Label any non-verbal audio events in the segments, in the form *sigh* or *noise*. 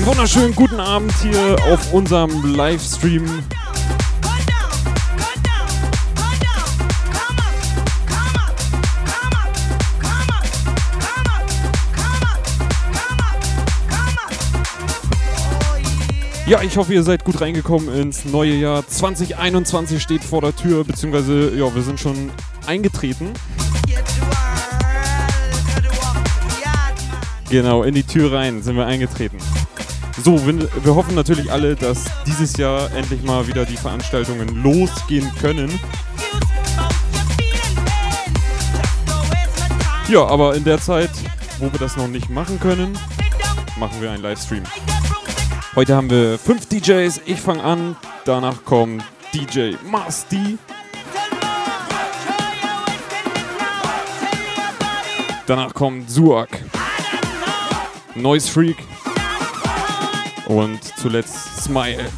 Einen wunderschönen guten Abend hier auf unserem Livestream. Ja, ich hoffe, ihr seid gut reingekommen ins neue Jahr. 2021 steht vor der Tür, beziehungsweise, ja, wir sind schon eingetreten. Genau, in die Tür rein sind wir eingetreten. So, wir hoffen natürlich alle, dass dieses Jahr endlich mal wieder die Veranstaltungen losgehen können. Ja, aber in der Zeit, wo wir das noch nicht machen können, machen wir einen Livestream. Heute haben wir fünf DJs. Ich fange an. Danach kommt DJ Masti. Danach kommt Suak. Noise Freak und zuletzt Smile.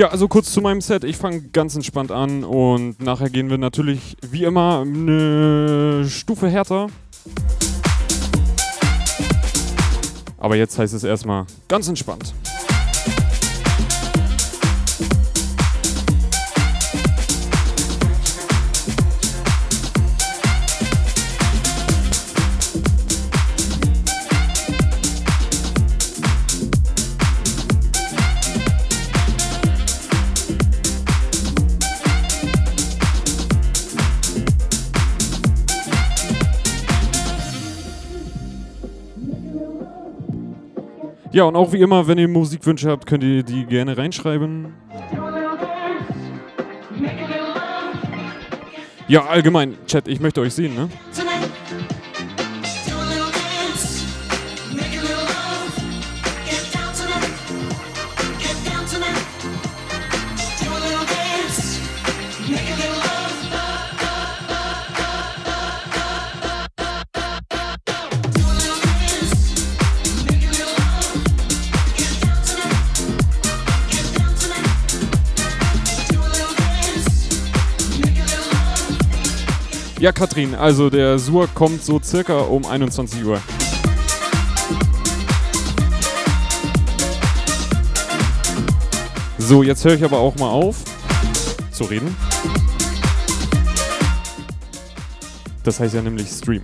Ja, also kurz zu meinem Set. Ich fange ganz entspannt an und nachher gehen wir natürlich wie immer eine Stufe härter. Aber jetzt heißt es erstmal ganz entspannt. Ja, und auch wie immer, wenn ihr Musikwünsche habt, könnt ihr die gerne reinschreiben. Ja, allgemein, Chat, ich möchte euch sehen, ne? Ja, Katrin, also der Sur kommt so circa um 21 Uhr. So, jetzt höre ich aber auch mal auf zu reden. Das heißt ja nämlich Stream.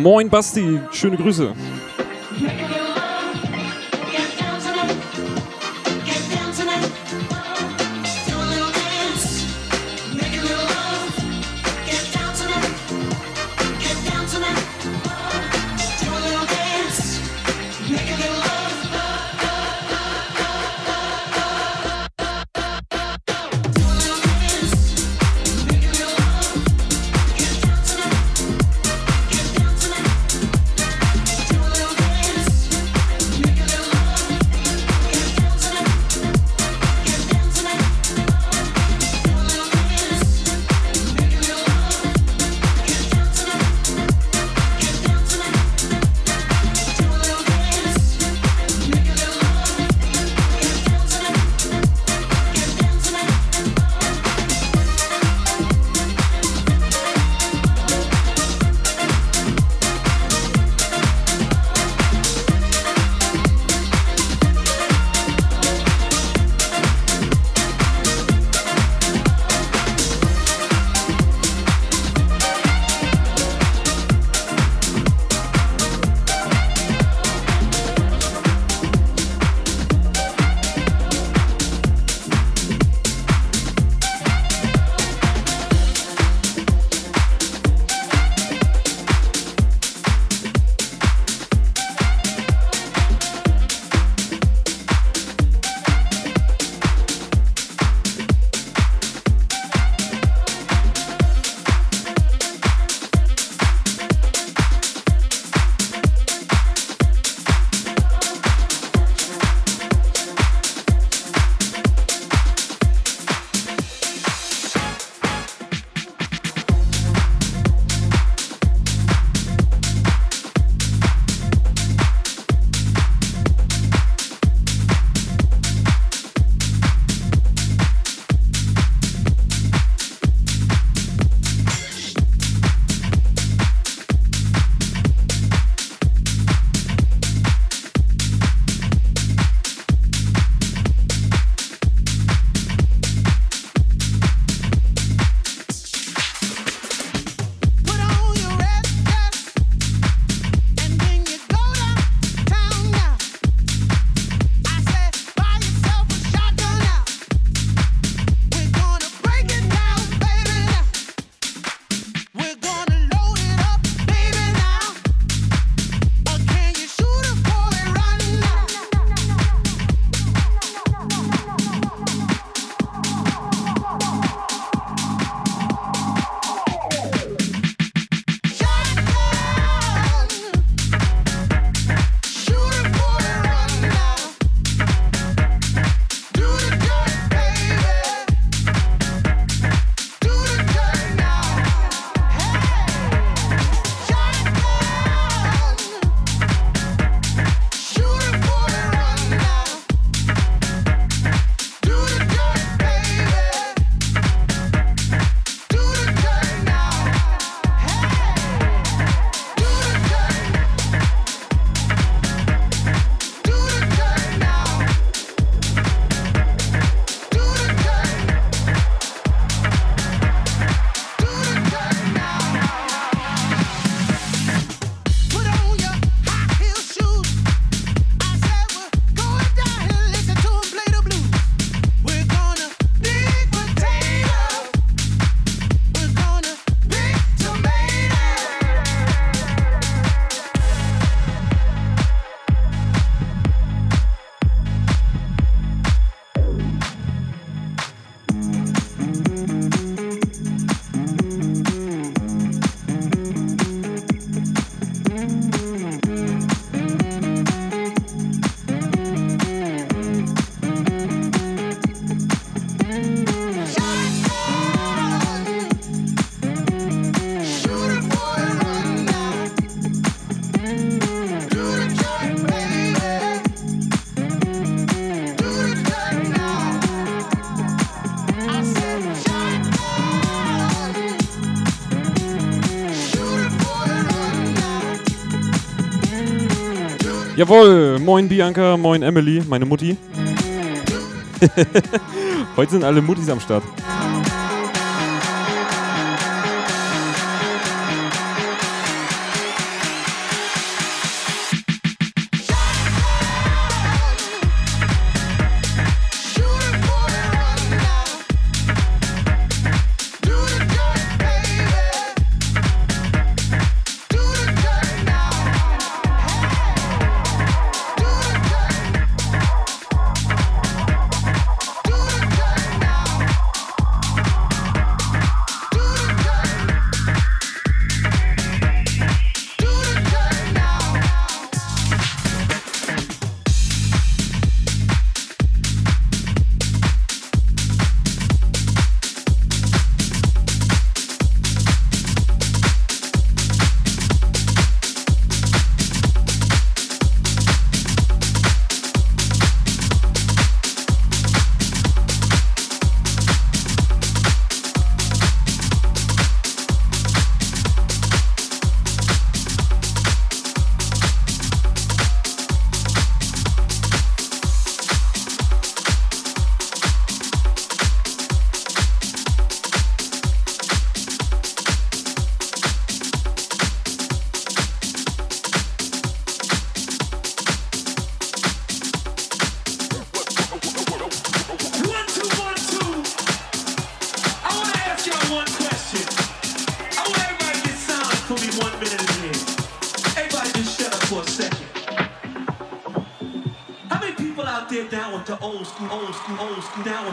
Moin Basti, schöne Grüße. Jawohl, moin Bianca, moin Emily, meine Mutti. *laughs* Heute sind alle Muttis am Start.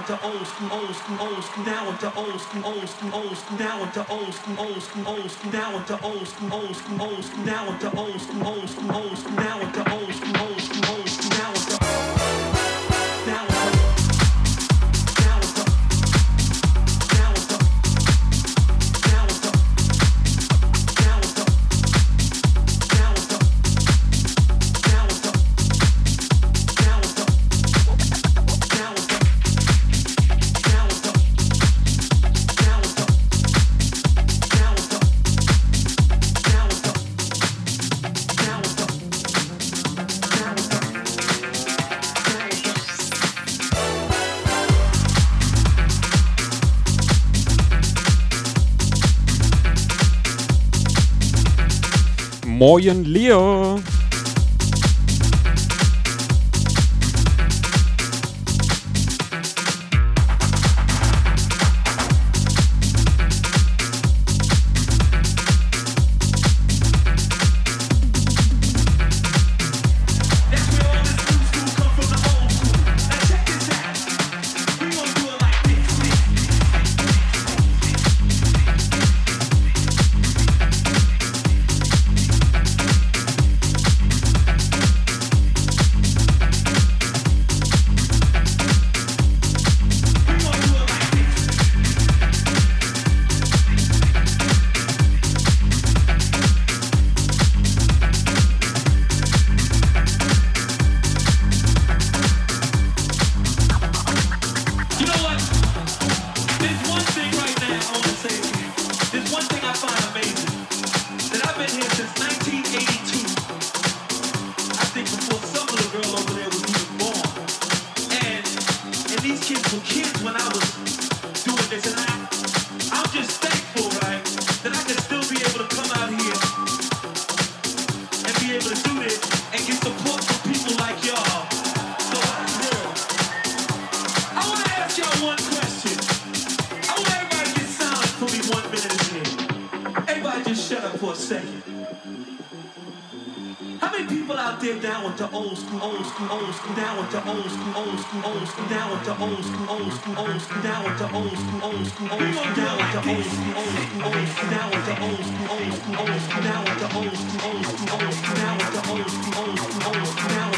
To old school, old school, old school, now into old school, old school, old school, now into old school, old school, old school, now into old school, old school, old school, now into old school, old school, old school, now into old school, old school, old school, now into Moin Leo! I did that with the old school, old school, old school, down with the old school, old school, old school, down with the old school, old school, old school, down with the old school, old school, old school, down with the old school, old school, old school, down with the old school, old school, old school, down with the old school, old school, old school, down with the old school, old school, old school, down with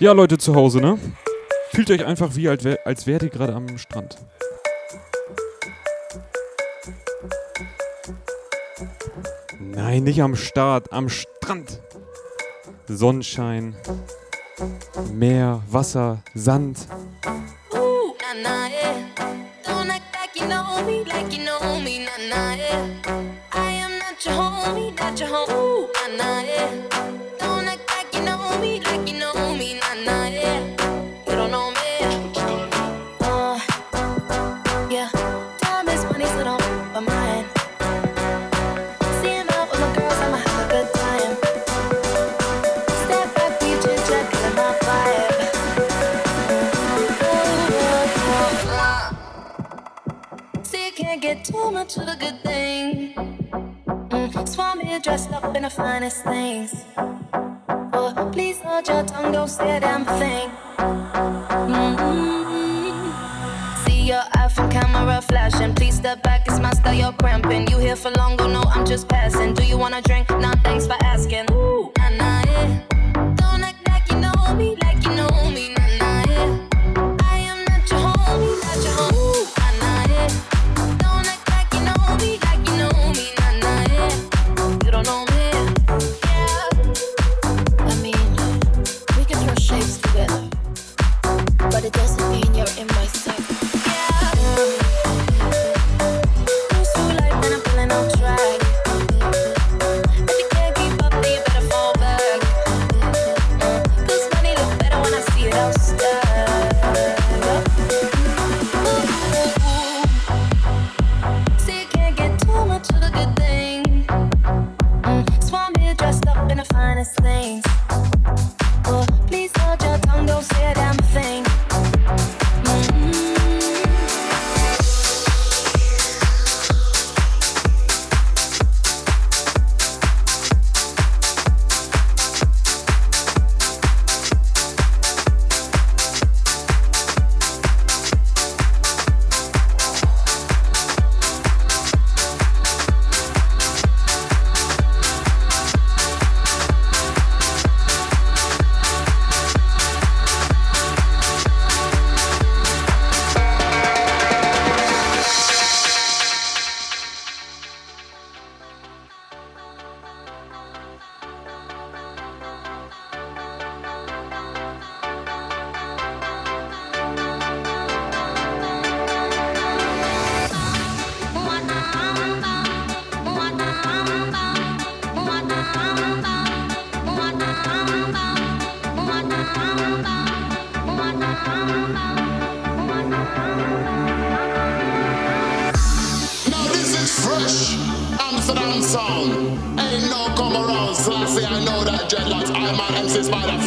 Ja, Leute zu Hause, ne? Fühlt euch einfach wie, als, wärt ihr gerade am Strand. Nein, nicht am Start, am Strand. Sonnenschein, Meer, Wasser, Sand. honest things. Oh, please hold your tongue, don't say a damn thing. Mm-hmm. See your iPhone camera flashing. Please step back, it's my style, you're cramping. You here for long, don't I'm just passing. Do you wanna drink? Nah, thanks, but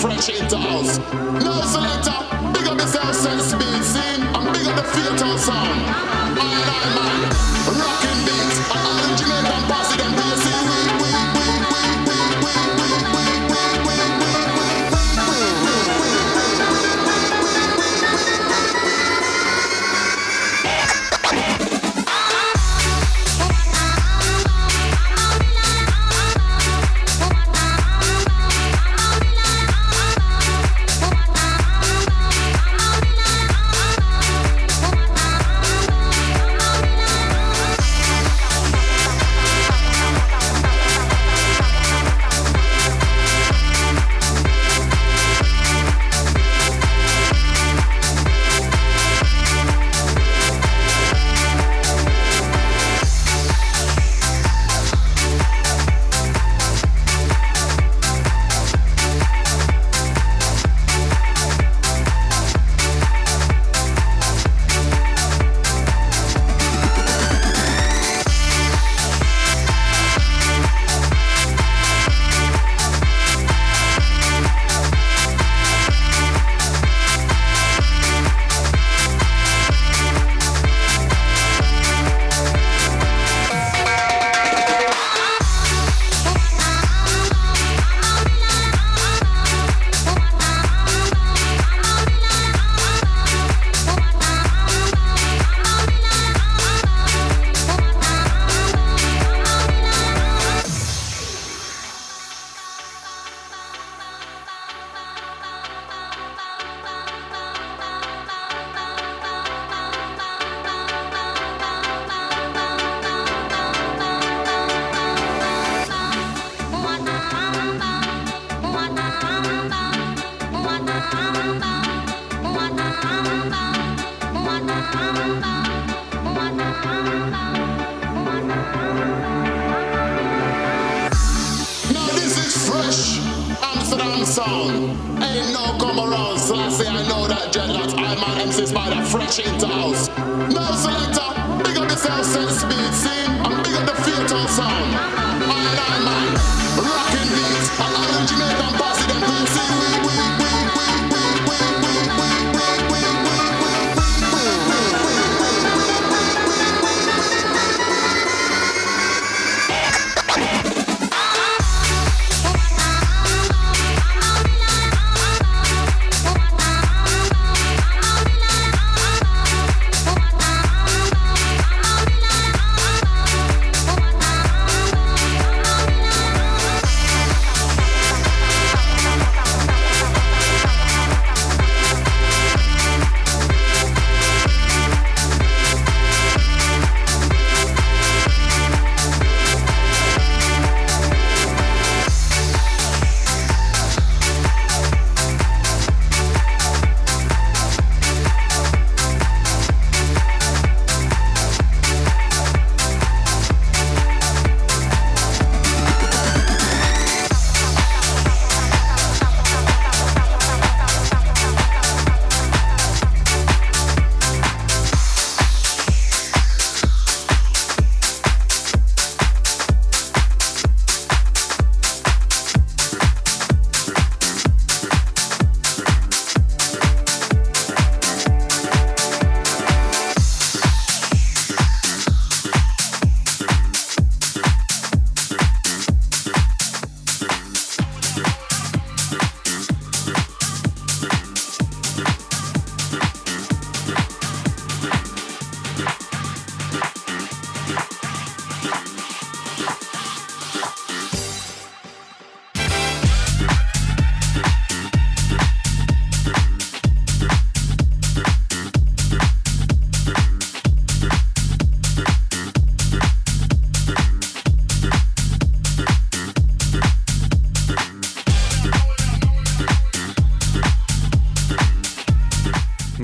fresh into house. No selector, big up yourself, sense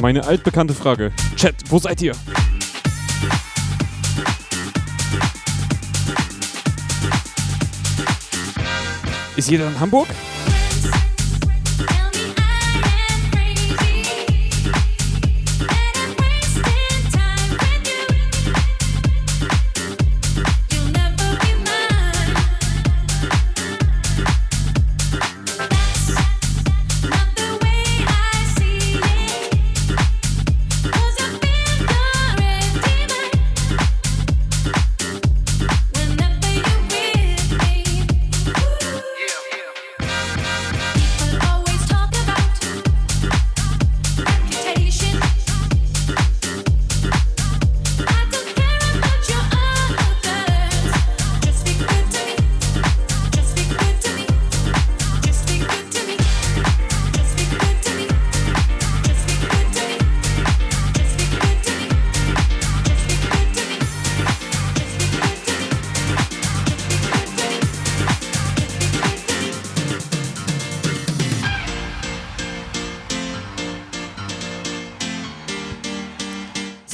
meine altbekannte Frage. Chat, wo seid ihr? Ist jeder in Hamburg?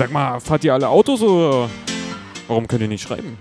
Sag mal, fahrt ihr alle Autos oder warum könnt ihr nicht schreiben?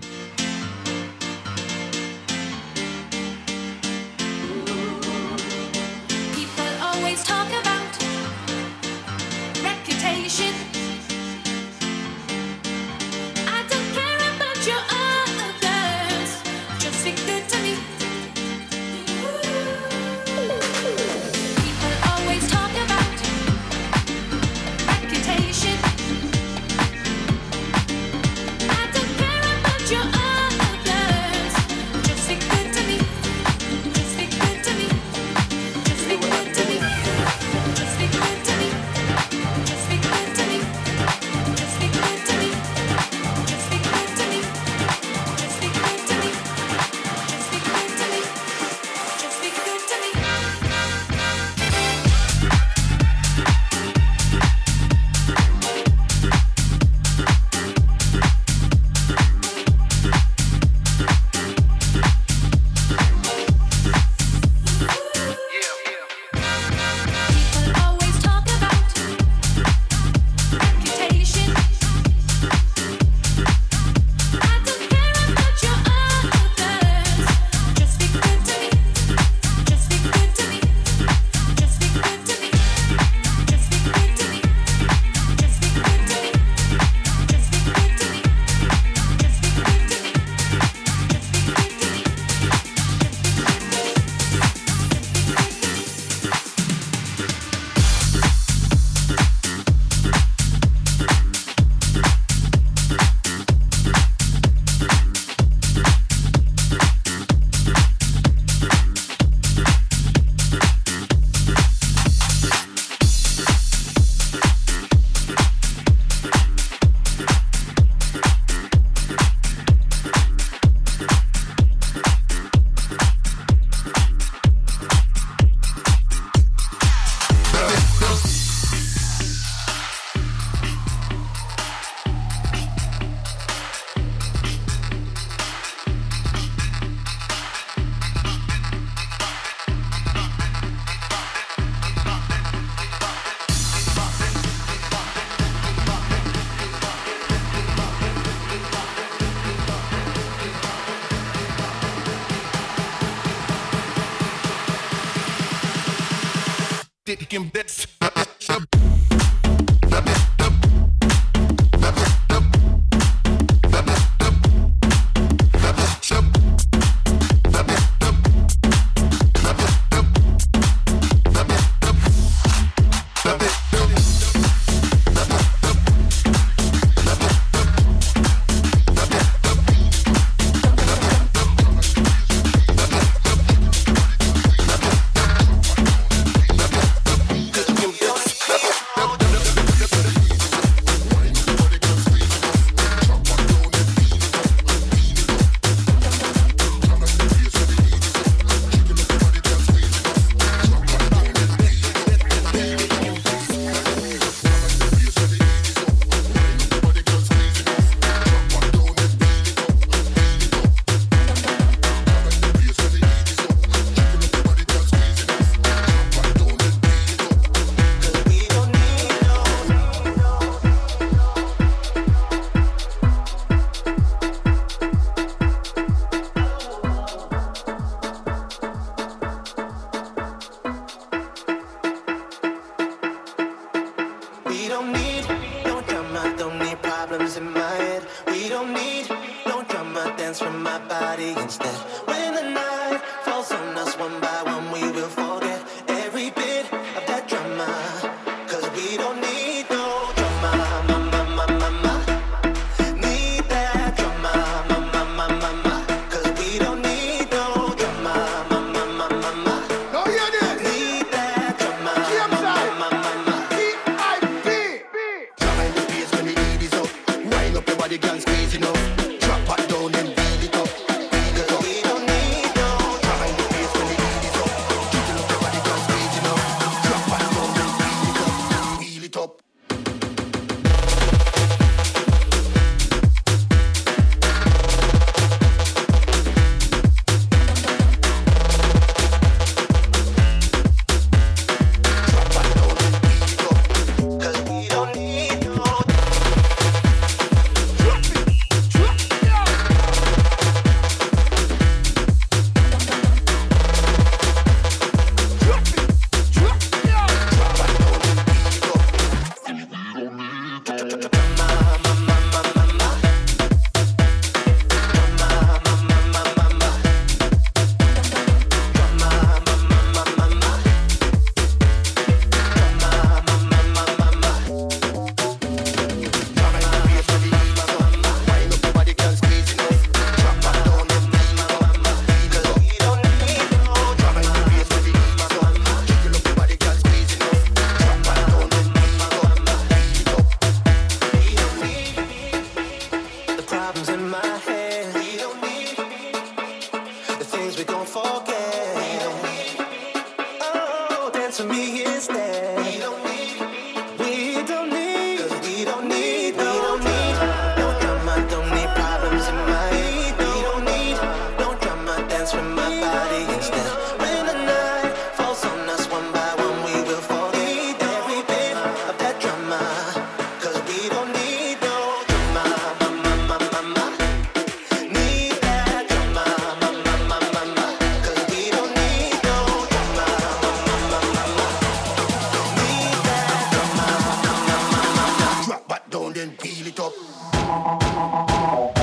Thank.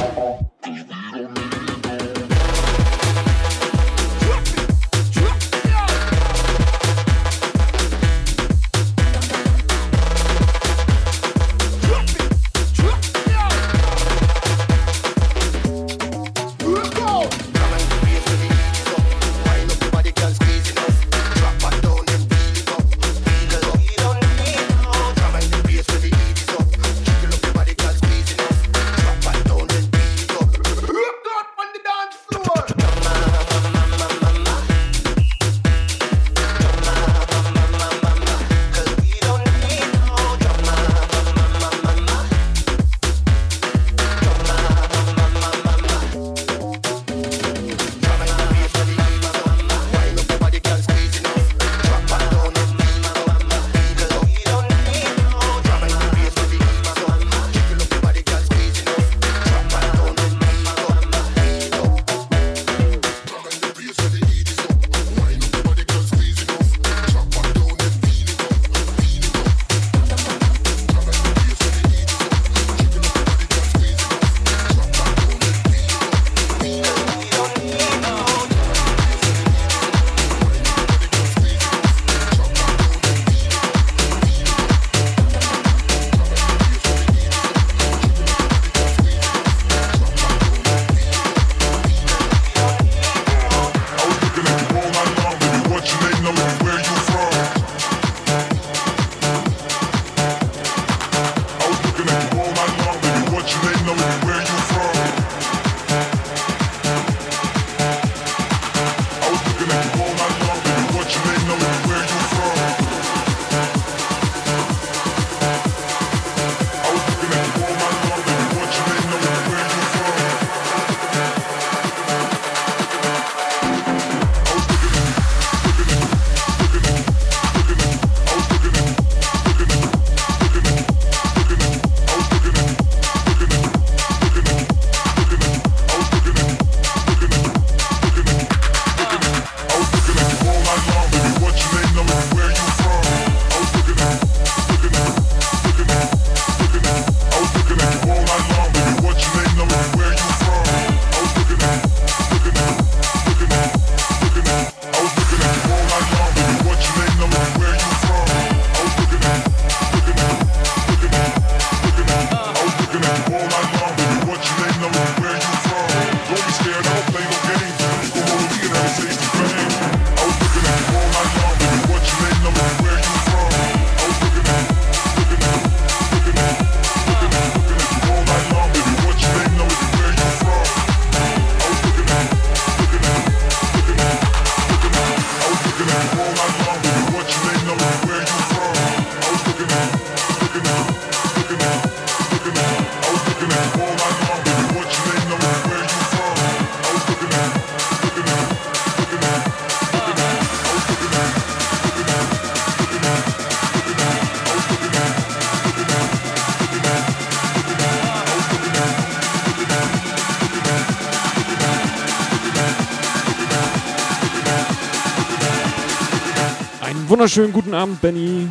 Wunderschönen guten Abend, Benny.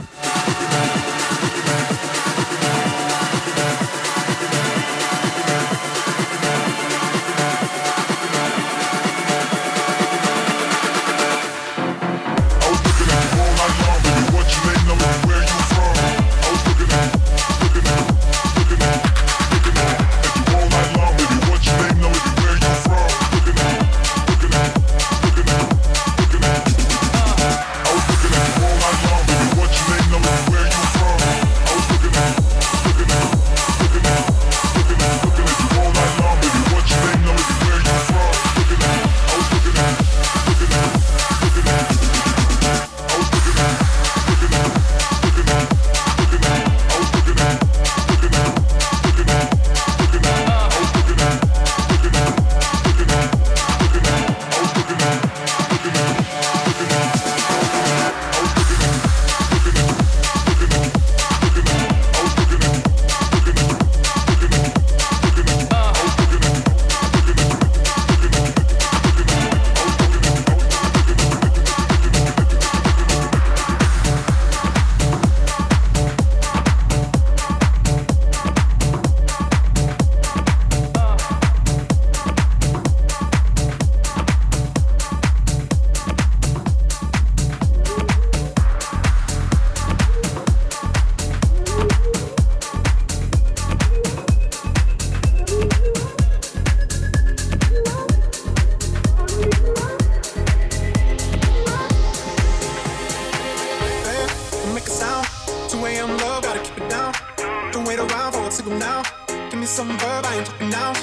For a signal now. Give me some verb, I ain't talking now.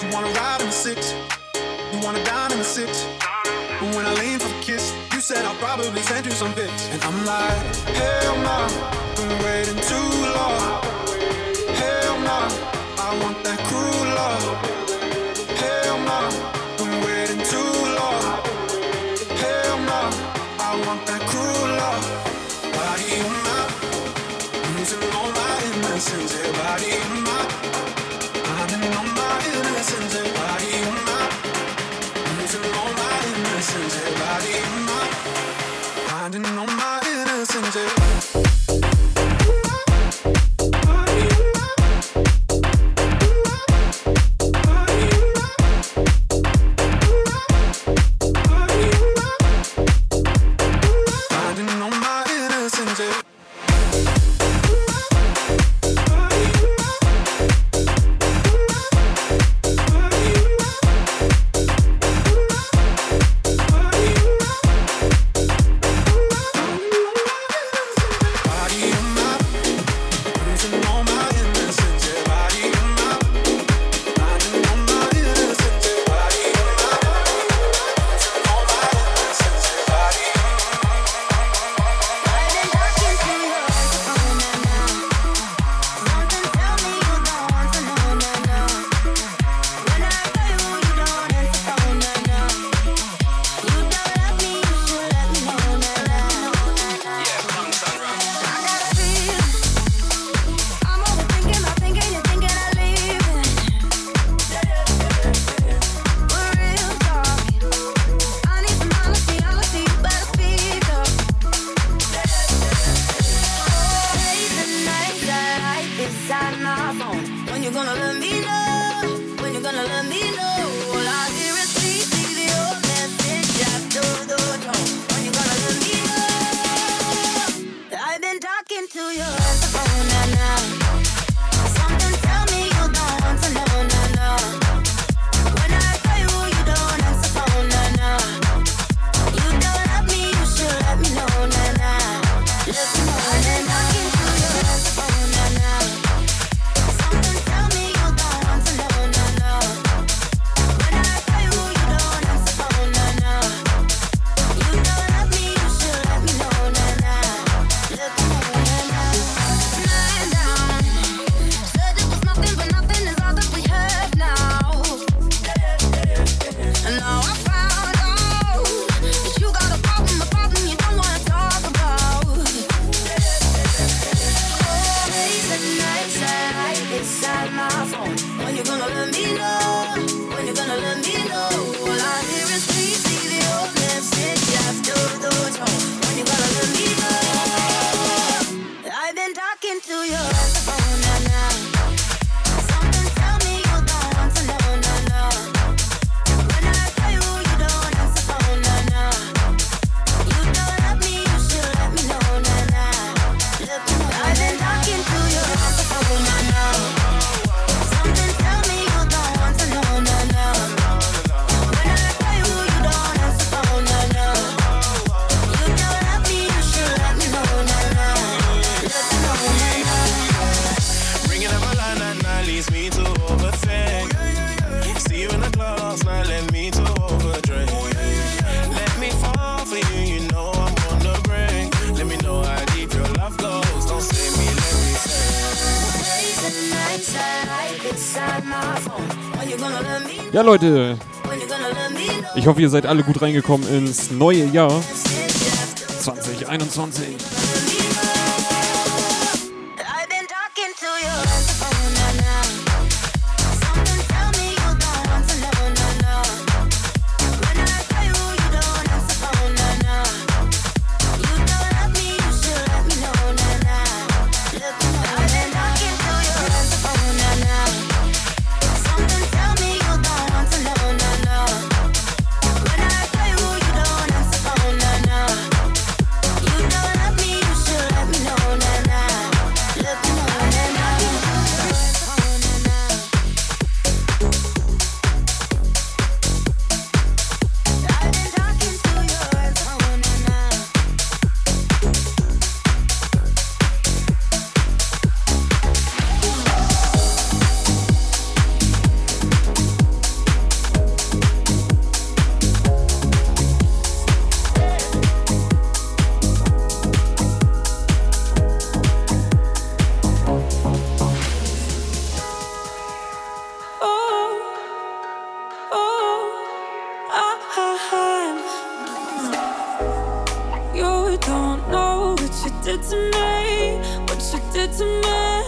You wanna ride in the six, you wanna dine in the six. But when I lean for the kiss, you said I'll probably send you some pics. And I'm like, hell no, been waiting too long. Ja, Leute, ich hoffe, ihr seid alle gut reingekommen ins neue Jahr. 2021.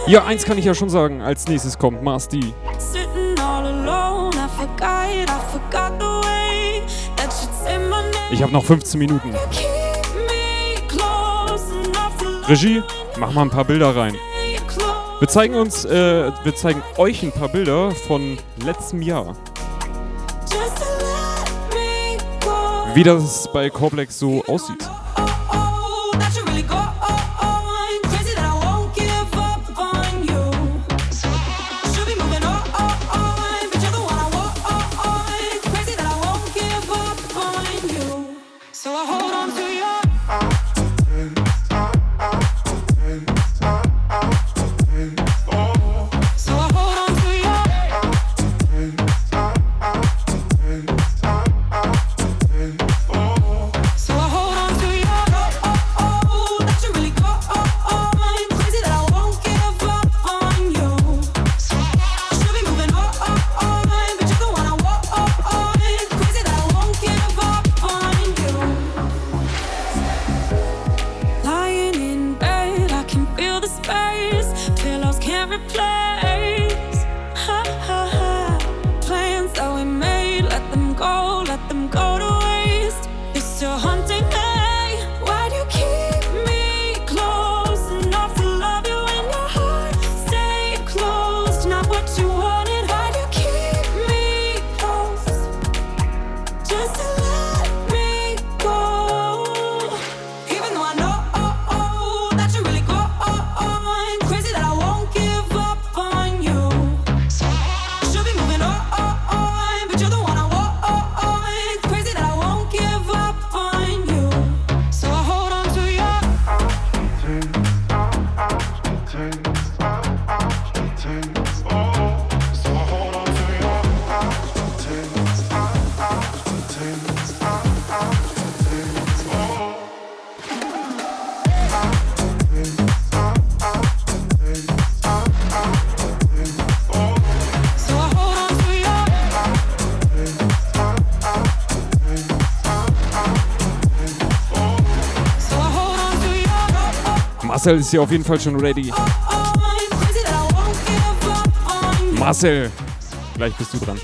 Ja, eins kann ich ja schon sagen. Als nächstes kommt Mars D. Ich habe noch 15 Minuten. Regie, mach mal ein paar Bilder rein. Wir zeigen uns, äh, wir zeigen euch ein paar Bilder von letztem Jahr. Wie das bei Corplex so aussieht. Marcel ist hier auf jeden Fall schon ready. Marcel, gleich bist du dran.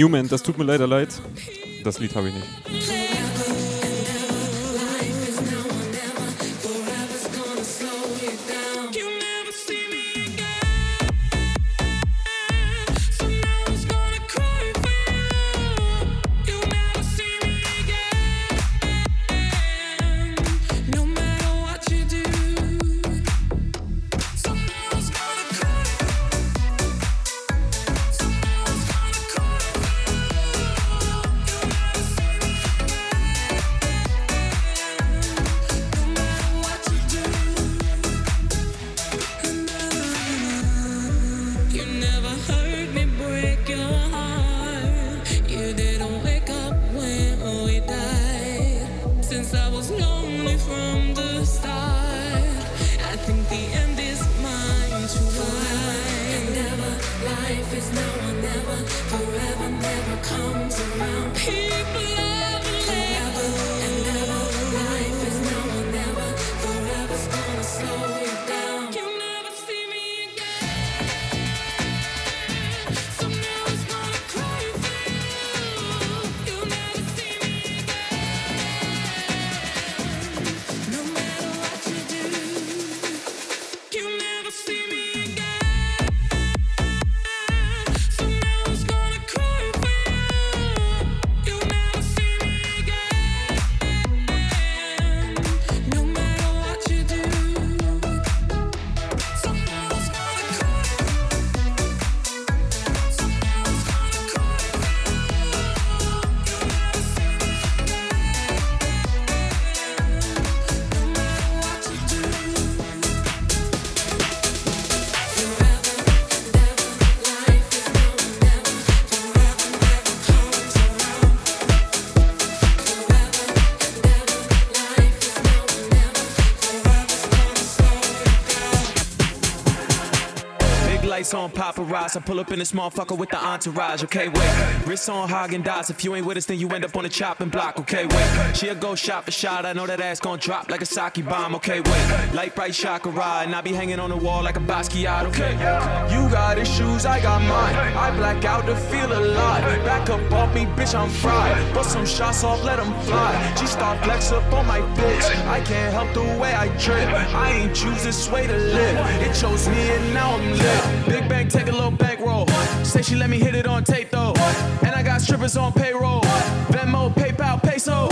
Newman, das tut mir leider leid. Das Lied habe ich nicht. Lights on paparazzi. I pull up in this motherfucker with the entourage. Okay, wait. Wrists on Hagen Dazs. If you ain't with us, then you end up on the chopping block. Okay, wait. She'll go shot for shot. I know that ass gon' drop like a sake bomb. Okay, wait. Light bright chakra, and I be hanging on the wall like a Basquiat. Okay. You got issues, I got mine. I black out to feel alive. Back up off me, bitch, I'm fried. Bust some shots off, let 'em fly. G star flex up on my bitch. I can't help the way I trip. I ain't choose this way to live. It chose me and now I'm lit. Big bang, take a little bankroll. Say she let me hit it on tape though. And I got strippers on payroll. Venmo, PayPal, peso.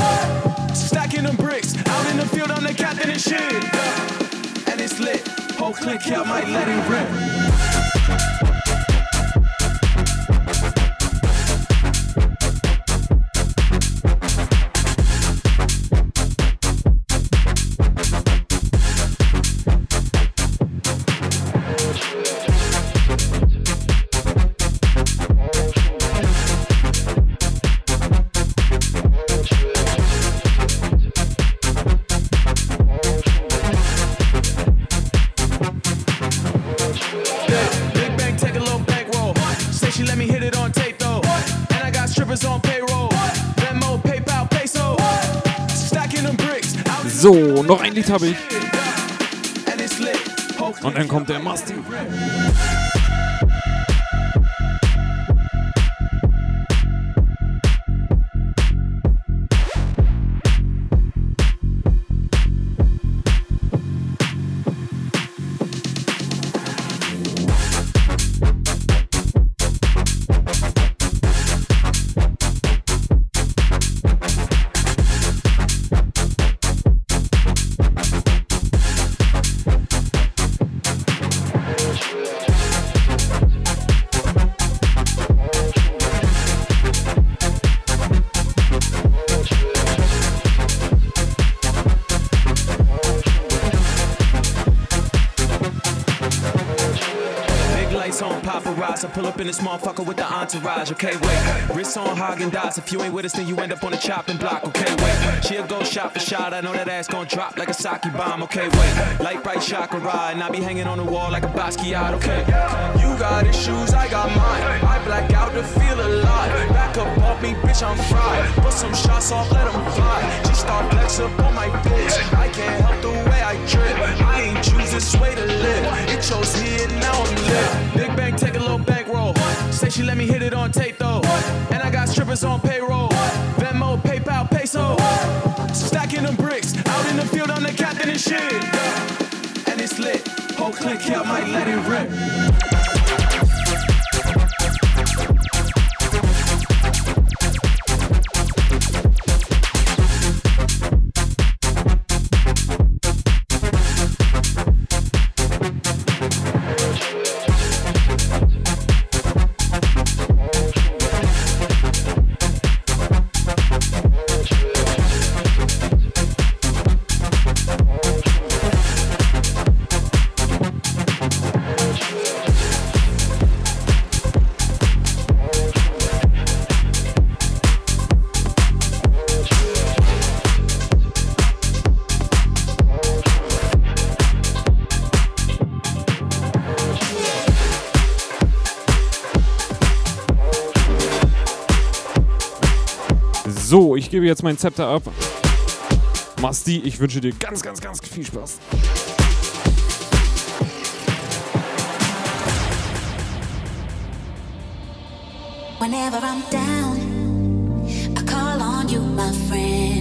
Stacking them bricks. Out in the field, I'm the captain and shit. And it's lit. Whole click here, might let it rip. Noch ein Lied habe ich. Und dann kommt der Masti. This motherfucker with the entourage. Okay, wait. Wrists on Hagen Dazs. If you ain't with us, then you end up on the chopping block. Okay, wait. She'll go shot for shot. I know that ass gon' drop like a sake bomb. Okay, wait. Light bright chakra and I be hanging on the wall like a Basquiat. Okay. You got issues, I got mine. I black out to feel alive. Back up off me, bitch, I'm fried. Put some shots off, let 'em fly. She start flex up on my bitch. I can't help the way I trip. I ain't choose this way to live. It chose me and now I'm lit. Big bang, take a little Say she let me hit it on tape though. And I got strippers on payroll. Venmo, PayPal, peso. Stacking them bricks. Out in the field, I'm the captain and shit. And it's lit. Whole click here, might let it rip. Ich gebe jetzt mein Zepter ab. Masti, ich wünsche dir ganz, ganz, ganz viel Spaß. Whenever I'm down, I call on you, my friend.